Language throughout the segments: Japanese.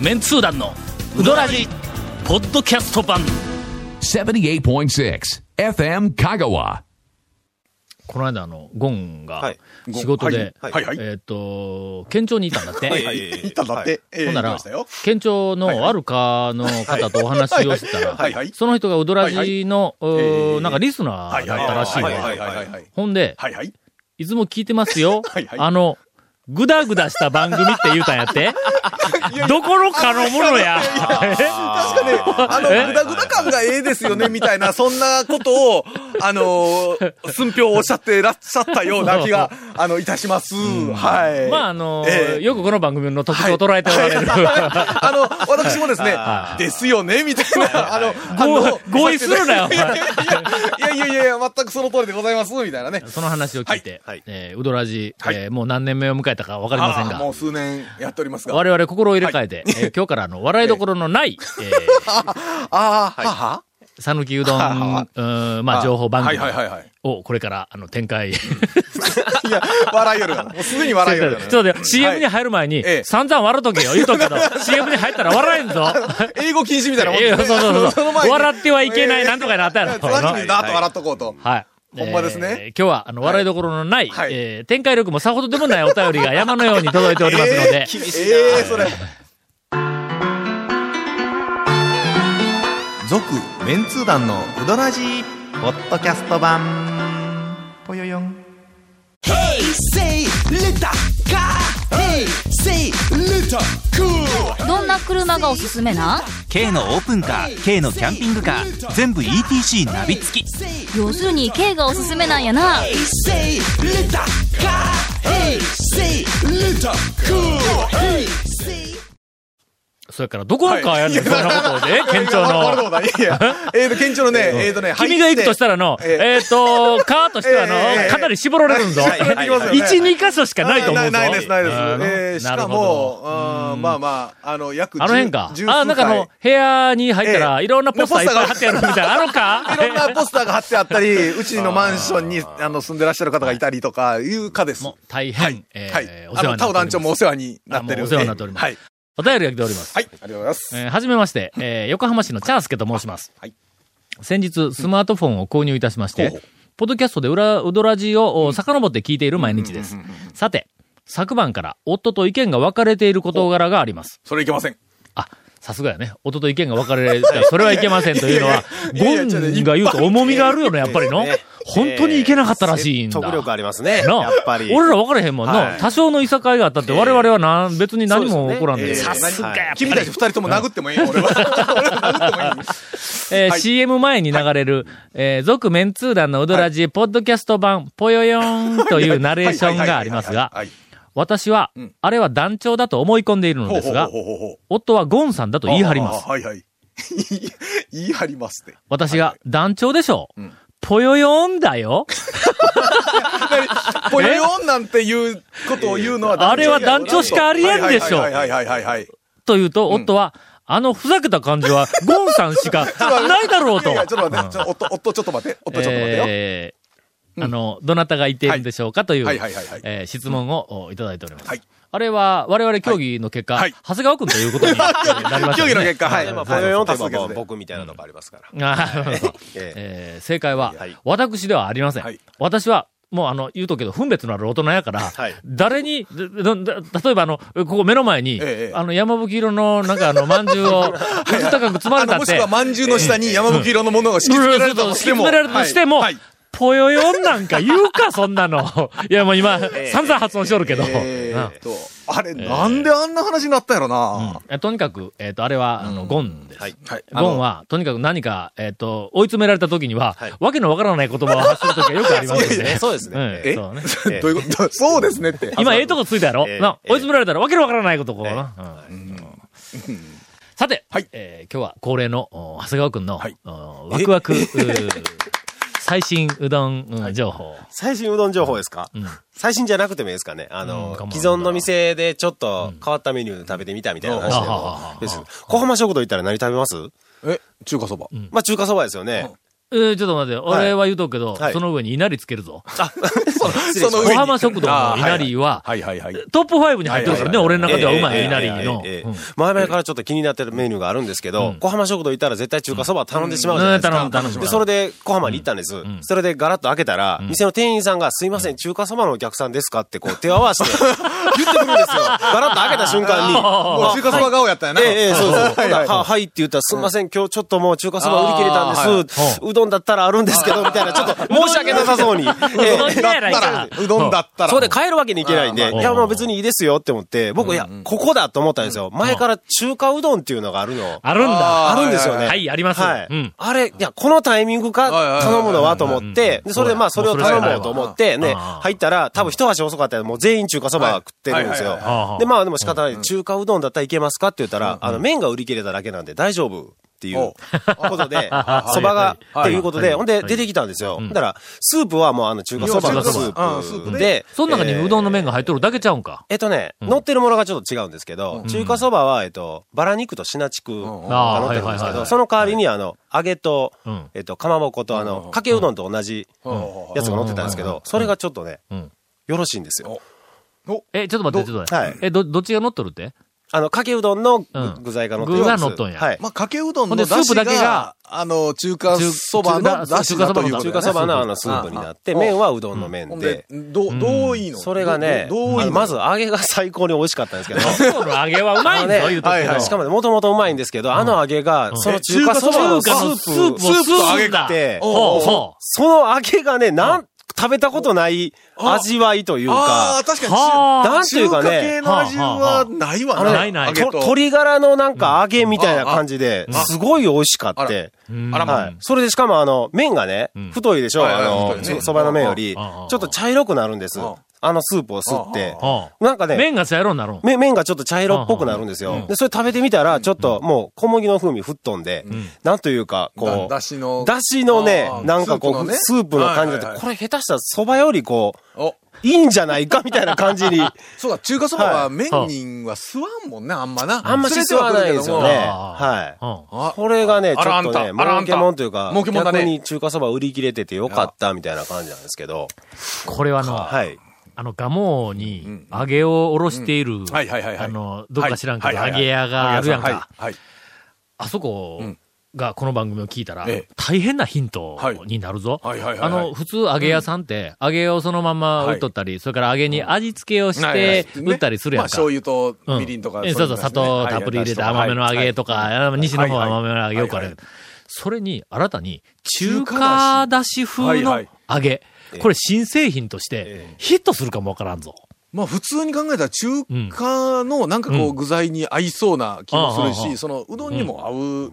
メンツー団のウドラジポッドキャスト版。78.6 FM Kagawa. この間あのゴンがはい。仕事で、はい。はい。はい。えっ、と県庁にいたんだって、はい。はい。行ったんだって。ええほんなら行きましたよ、県庁のあるかの方とお話をしてたら、はい。はい。その人がウドラジの、うーええなんかリスナーだったらしいわ。はい。はい。はい。はい。はい。ほんで、はい。はい。いつも聞いてますよ。はい。はい。あの、ぐだぐだした番組って言うたんやって。どこのかのものや。確かね、あの、え？ぐだぐだ感がええですよね、みたいな、そんなことを、あの、寸評おっしゃってらっしゃったような気が、あの、いたします。はい。まあ、あのええよくこの番組の特徴を捉えておられる。あの、私もですね、ですよね、みたいな、あの、反応合合意するなよお前いやいやいやいや全くその通りでございます、みたいなね。その話を聞いて、はいはいえーウドラジ、はいえーもう何年目を迎えたかわかりませんがもう、数年やっておりますが。我々心を入れ替えて、えー今日からあの、笑いどころのない、えああ、ははー、さぬきうどん、うーんまあ、情報番組はいはいはいはい。をこれから、あの、展開。いや、笑いよる。もうすでに笑いよるがな。ちょっと待って、CM に入る前に、ええ散々笑っとけよ。言うとくけど、CM に入ったら笑えんぞ。英語禁止みたいなもんええそうそうそう笑ってはいけない、なんとかなったやろ。先にダーッと笑っとこうと。はい。ほんまですねえー今日は、あの、笑いどころのない、はいえー展開力もさほどでもないお便りが山のように届いておりますので、ええそれ。続、メンツー団のうどらじポッドキャスト版。ぽよよん。Say little car. Hey, say little cool. どんな車がおすすめな？K のオープンカー K のキャンピングカー全部 ETC ナビ付き。要するに K がおすすめなんやなそれからどこのかやんねん、そんなことで、県庁の。いや、えーと、県庁のね、えーとね、君が行くとしたらの、ええっと、カーとしてはええの、かなり絞られるんぞ。はいはいはいはい1、2箇所しかないと思うぞ。ないです、ないです。しかも、うんまあまあ、あの、約あの辺か。十あ、なんかあの、部屋に入ったら、ええいろんなポスターいっぱい貼ってあるみたいな。あのか？いろんなポスターが貼ってあったり、うちのマンションに、あの、住んでらっしゃる方がいたりとか、いうかです。大変はい、。え。お世話になっておりますあの、タオ団長もお世話になってる。お世話になっておりますはい。お便りが来ております。はい、ありがとうございます。えーはじめまして、えー横浜市のチャースケと申します。はい先日、スマートフォンを購入いたしまして、ほうほうポッドキャストで裏、うどらじをお遡って聞いている毎日です。さて、昨晩から夫と意見が分かれている事柄があります。それいけません。あ、さすがやね。夫と意見が分かれたら、それはいけませんというのは、ゴンが言うと重みがあるよね、やっぱりの。本当にいけなかったらしいんだ。力ありますね。なやっぱり。俺ら分からへんもんな。はい多少のいさかいがあったって、我々はな、別に何も起こらんで。えーさすがや君たち二人とも殴ってもいいよ、俺は。え CM 前に流れる、えー続メンツー団のうどらじ、ポッドキャスト版、ぽよよーんというナレーションがありますが、はい。私はん、ああれは団長だと思い込んでいるのですが。夫はゴンさんだと言い張りますあ。はいはい。言い張りますって。私が、団長でしょんぽよよーんだよぽよよんなんていうことを言うのはあれは団長しかありえんでしょはいはいはいはいはいはい。と言うと、夫は、あのふざけた感じは、ゴンさんしか ないだろうと。ちょっと待って、夫、夫ちょっと待って、夫ちょっと待ってよ。えーあの、どなたが言っているんでしょうかという、えー質問をおいただいております。はいあれは、我々協議の結果、はい長谷川君ということになりました、ね。競技の結果、はい。まあ、ぽよよんといえば多数決で僕みたいなとこありますから。ええー正解は、はい私ではありません。はい私は、もうあの、言うとくけど、分別のある大人やから、はい誰に、例えばあの、ここ目の前に、ええあの、山吹色の、なんかあの、饅頭を、うず高く積まれたって、あのもしくは、饅頭の下に山吹色のものが敷き詰められたとしても。ぽよよんなんか言うか、そんなの。いや、もう今、散々発音しとるけど。うん。えと、あれ、なんであんな話になったんやろな。えとにかく、えっ、と、あれは、あの、ゴンです。はい。はい。ゴンは、とにかく何か、えっ、と、追い詰められた時には、はい。わけのわからない言葉を発する時はよくありますよね。そうですね。そうどういうこと？そうですねって。今、ええとこついたやろ、ええ。なええ。追い詰められたらわけのわからないことこうな。うん。さて、はい。えー今日は恒例の、お長谷川くんの、はい。おワクワク、う ー最新うどん、うん情報。最新うどん情報ですか、うん。最新じゃなくてもいいですかね？あうんの、既存の店でちょっと変わったメニュー食べてみたみたいな話でうん。もです。小浜食堂行ったら何食べます？え、中華そば。まあ中華そばですよね。えーちょっと待って、俺は言うとくけど、はい。その上に稲荷つけるぞ。その上に小浜食堂の稲荷は、はいはいはい。トップ5に入ってるからね、俺の中ではうまい稲荷の。前々からちょっと気になってるメニューがあるんですけど、小浜食堂行ったら絶対中華そば頼んでしまうじゃないですか。うん。うん。頼む頼むで、それで小浜に行ったんです。それでガラッと開けたら、店の店員さんが、すいません、中華そばのお客さんですかってこう手を合わせて言ってくるんですよ。ガラッと開けた瞬間に。もう中華そば顔やったんやな。ええ、ええ、そうそう。はいって言ったら、すみません、今日ちょっともう中華そば売り切れたんです。うどんだったらあるんですけど、みたいな、ちょっと申し訳なさそうに。ええうどんだったら。それで帰るわけにいけないんで、うんいや、まあ別にいいですよって思って、僕、いや、ここだと思ったんですよ。前から中華うどんっていうのがあるの。あるんだ。あるんですよね。はい、あります。はい。うん。あれ、いや、このタイミングか頼むのはと思って、で、それでまあそれを頼もうと思って、ね、入ったら、多分一足遅かったらもう全員中華そば食ってるんですよ。で、まあでも仕方ない。中華うどんだったらいけますかって言ったら、あの、麺が売り切れただけなんで大丈夫。っていうことで、そばが、っていうことで、ほんで出てきたんですよ。だから、スープはもうあの中華そばのスープで、その中にうどんの麺が。が入っとるだけちゃうんか。えっとね、乗ってるものがちょっと違うんですけど、中華そばは、えっと、バラ肉とシナチクが乗ってるんですけど、その代わりにあの、揚げとうん、えっと、かまぼことあの、かけうどんと同じやつが乗ってたんですけど、それがちょっとねうん、よろしいんですよ。え、ちょっと待って、ちょっと待って。はい。え、ど、どっちが乗っとるって？あの、かけうどんの具材が乗ってる具がやつ乗っとんや。はい。まあ、かけうどんの出汁スープだけがが、あの、中華そばの出汁だということ中華そばのあのスープになって、うん麺はうどんの麺で。で、、どう、どういいの？それがね、どうどういいまず揚げが最高に美味しかったんですけど、揚げはうまいんだよ、言うとくけど。しかもね、もともとうまいんですけど、あの揚げが、その中華そばのスープ、スープを揚げて、その揚げがね、なん、食べたことない味わいというああ、か、確かに。はあ。なんていうか中華系ね、の味はないわねないない。鶏ガラのなんか揚げみたいな感じで、すごい美味しかって。うん。あらまはい。それでしかもあの、麺がね、太いでしょ。あのそばの麺より、ちょっと茶色くなるんです。うん。あのスープを吸って。はあなんかね、麺が茶色になるん。め麺がちょっと茶色っぽくなるんですよ。で、それ食べてみたら、ちょっともう小麦の風味吹っ飛んで、なんというか、こだう、だしの。だしのねなんかこう、スープの感じだって、はいはいはいこれ下手したら蕎麦よりこう、お、いいんじゃないかみたいな感じに。そうだ、中華そばははい麺には吸わんもんね、あんまな。あんまし吸わないですよね。はい。これがね、ちょっとね、儲けもんというか、逆に中華そば売り切れててよかったみたいな感じなんですけど、これはあの、はい。あの、ガモに揚げをおろしている、はいはいはいはい。あの、どっか知らんけど、揚げ屋があるやんはいか。はい。あそこん。がこの番組を聞いたらええ、大変なヒントになるぞ。あの、普通揚げ屋さんって、揚げをそのまま売っとったり、それから揚げに味付けをして売ったりするやんか。まあ醤油とうん。みりんとか。えそうそう、砂糖たっぷり入れて甘めの揚げとか、あ西の方は甘めの揚げよくある。それに、新たに、中華だし。風の揚げ。これ新製品として、ヒットするかもわからんぞ。まあ普通に考えたら中華のなんかこうう具材に合いそうな気もするし、そのうどんにも合う。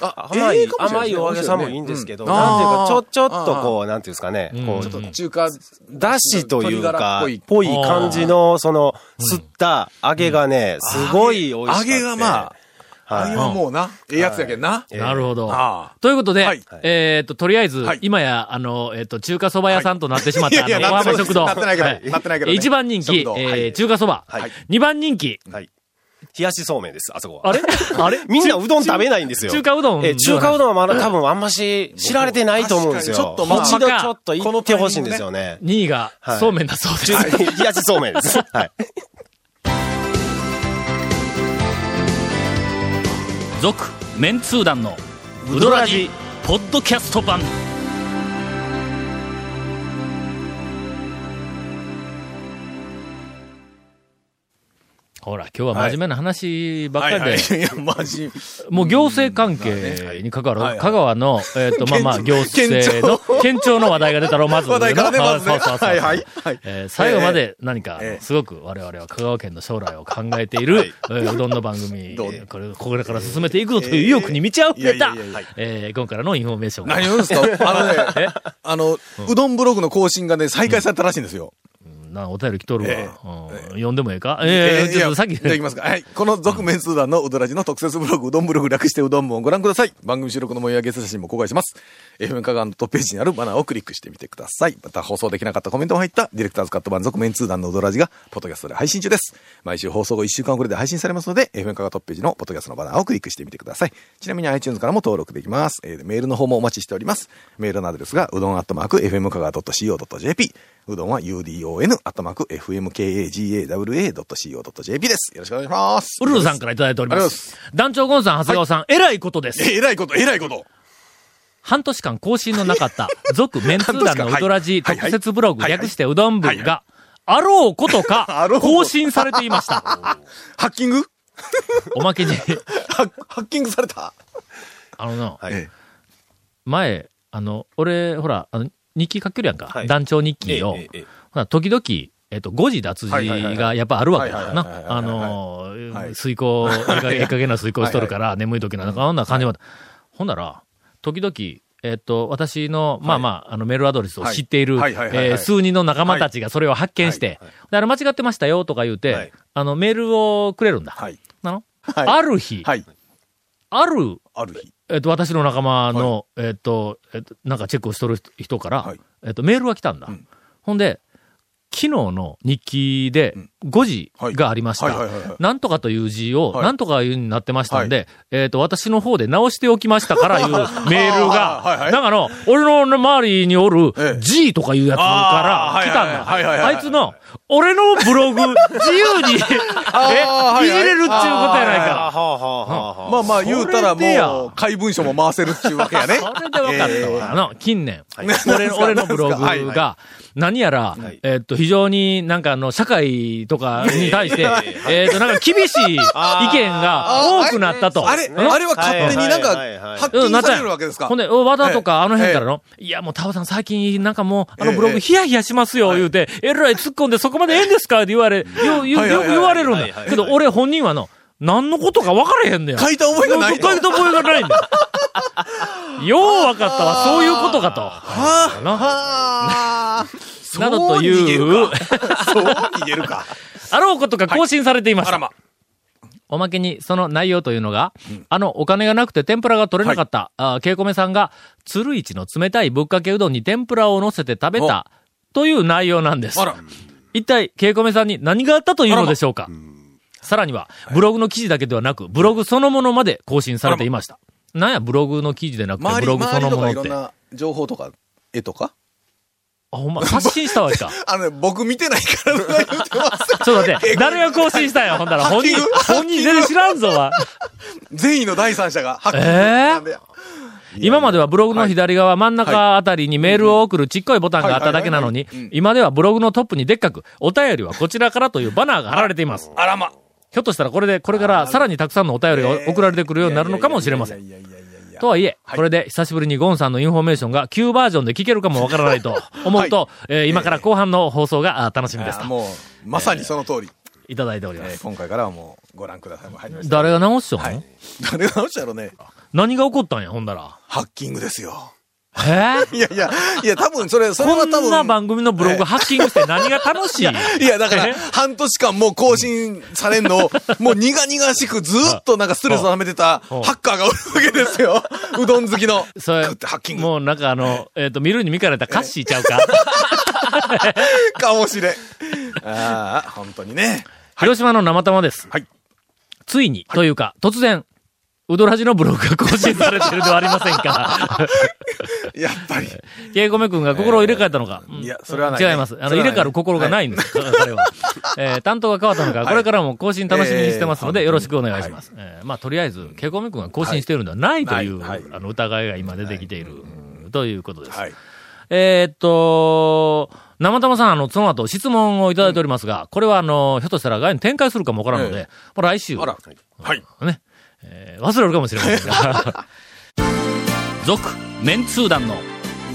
あ甘い、甘いお揚げさんもいいんですけど、うん。なんていうか、ちょ、ちょっとこう、なんていうんですかね、うん。こう、ちょっと中華、だしというかっぽい、感じの、その、吸った揚げがね、すごい美味しかった。揚げがまあ、揚げははもうな、ええやつやけんな。い。なるほど。あということで、はいえっ、と、とりあえず、はい今や、あの、えっ、と、中華そば屋さんとなってしまった、あの、小浜食堂。なってないけどはいなってないけどね一番人気、え中華そば。はい二番人気。はい。冷やしそうめんです、あそこは。あれ？あれ？みんなうどん食べないんですよ。中華うどんえ、中華うどんはまだ多分あんまし知られてないと思うんですよ。ちょっとまあ一度ちょっと行ってほしいんですよね。2位が、はいそうめんだそうです。中冷やしそうめんです。はい。続、メンツー団の、ウドラジ、ポッドキャスト版。ほら、今日は真面目な話ばっかりで、はい。や、マジ。もう行政関係に関わる、香川の、えっ、と、まあまあ、行県政の、県庁。の話題が出たろ、まず。話題からねまずね。そうそうそうはいはい。はい。えー最後まで何か、ええすごく我々は香川県の将来を考えている、はい。えーうどんの番組、これ、これから進めていくぞという意欲に満ち溢れたえー今からのインフォメーションが。何を言うんですか？あのね、あの、うどんブログの更新がね、再開されたらしいんですよ。な、お便り来とるわ。えうん読んでもええか？ええーちょっとさっきいきますか。はい。この続・麺通団のうどラヂの特設ブログ、うどんブログ略してうどん部をご覧ください。番組収録の模様やゲスト写真も公開します。FM 香川のトップページにあるバナーをクリックしてみてください。また放送できなかったコメントも入ったディレクターズカット版続・麺通団のうどラヂが、ポッドキャストで配信中です。毎週放送後1週間遅れで配信されますので、FM 香川トップページのポッドキャストのバナーをクリックしてみてください。ちなみに iTunes からも登録できます。えーメールの方もお待ちしております。メールのアドレスが、うどんアットマーク FM 香川 .co.jp。うどんは udon アットマーク fmkagawa.co.jp です。よろしくお願いします。ウルルさんからいただいておりまありがとうございす。団長ゴンさん、長谷川さん、えらいことです。え、えらいこと、えらいこと。半年間更新のなかった、続メンツー団のうどらじはいはい特設ブログ、はいはい略してうどん部はいはが、あろうことか 更新されていました。ハッキング？おまけに、ハッハッキングされた？あのな、はいえ前、あの、俺、ほら、あの、日記書けるやんか。はい団長日記を。ええええほら時々、えっと、誤字脱字がやっぱあるわけだな。あの遂行、ええかええ加減な遂行しとるから、眠い時なんか、こんな感じも。ほんなら、時々、えっと、私の、まあまあ、あの、メールアドレスを知っている、えー数人の仲間たちがそれを発見して、あれ間違ってましたよとか言うて、はい。あの、メールをくれるんだ。はい。なの、はい。ある日、はい。ある、ある日。えっと、私の仲間の、えっと、えっと、なんかチェックをしとる人から、はい。えっと、メールが来たんだ。ん。ほんで、昨日の日記で5時がありました。はい。はい。はい。はい。なんとかという字を、はい。なんとかいうになってましたんで、えっと、私の方で直しておきましたからいう メールが、はい。はい。なんかの、俺の周りにおるええ。G とかいうやつから来たんだ。はいはい。はい。はい。はい。あいつの、俺のブログ、自由に、え、いじはい。はい。れるっちゅうことやないはか。まあまあ言うたらもう、怪文書も回せるっていうわけやね。それで分かったわ。あの、近年、俺のブログが、何やら、えっと、非常になんかあの、社会とかに対して、えっと、なんか厳しい意見が多くなったと。あれ、うん？あれは勝手になんか、はいはいはいハッキングされるわけですか？ほんで、お和田とかええあの辺からの、いやもうタオさん最近なんかもう、あのブロええグヒヤヒヤしますよ、言うて、えらい突っ込んでそこまでええんですか？って言われ、よ、よ、よはいはいはい。言われるんだ。けど俺本人はの、何のことか分からへんねん。書いた覚えがない。と書いた覚えがないんだよ。よう分かったわ、そういうことかと。な。はあ。などという、そう逃げるか。あろうことが更新されていました。あらま。おまけに、その内容というのが、あの、お金がなくて天ぷらが取れなかった、あケイコメさんが、鶴市の冷たいぶっかけうどんに天ぷらを乗せて食べた、という内容なんですあ。ら。一体、ケイコメさんに何があったというのでしょうか？さらには、ブログの記事だけではなく、ブログそのものまで更新されていました。なんや、ブログの記事でなくて、ブログそのものって。いろんな情報とか、絵とか？ほんま、発信したわけか。あのね、僕見てないからとか言ってます。ちょっと待って、誰が更新したんや、ほんだら。本人本人全然知らんぞ、わ。善意の第三者がえー今まではブログの左側、真ん中あたりにメールを送るちっこいボタンがあっただけなのに今ではブログのトップにでっかく、お便りはこちらからというバナーが貼られています。あらま。ひょっとしたらこれで、これからさらにたくさんのお便りが送られてくるようになるのかもしれません。とはいえ、はいこれで久しぶりにゴンさんのインフォメーションが旧バージョンで聞けるかもわからないと思うと、えー今から後半の放送があ楽しみですもう、まさにその通り。いただいておりまえーす。今回からはもう、ご覧ください。誰が直しとんの、はい誰が直したやろね。何が起こったんや、ほんだら。ハッキングですよ。え？ーいやいや、いや、多分それ、それは多分。こんな番組のブログハッキングして何が楽しい？いや、だからえ、半年間もう更新されんのを、もう苦々しくずっとなんかストレスを溜めてたハうんッカーがおるわけですよ。うどん好きの。それハッキング。もうなんかあの、えっ、と、見るに見かれたカッシーちゃうか？かもしれん。ああ、本当にね。広島の生玉です。はいついに、というか、突然、うどらじのブログが更新されてるではありませんか。やっぱり。ケイコメ君が心を入れ替えたのか。うんいやそれはないね違います。あの、入れ替わる心がないんです。彼は。えー担当が変わったのか、これからも更新楽しみにしてますので、えーよろしくお願いします。えーまあ、とりあえず、ケイコメ君が更新しているのではないという、はいはいあの、疑いが今出てきている、ということです。はい。えーっと、生玉さん、あの、その後質問をいただいておりますが、これはあの、ひょっとしたら外に展開するかもわからんので、えもう来週、あら。はい。ね、えー忘れるかもしれませんが、続、メンツー団の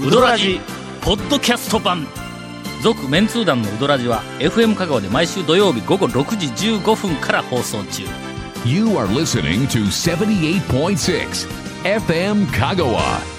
ウドラジ、ポッドキャスト版。続、メンツー団のウドラジは、FM 香川で毎週土曜日午後6時15分から放送中。You are listening to 78.6 FM Kagawa.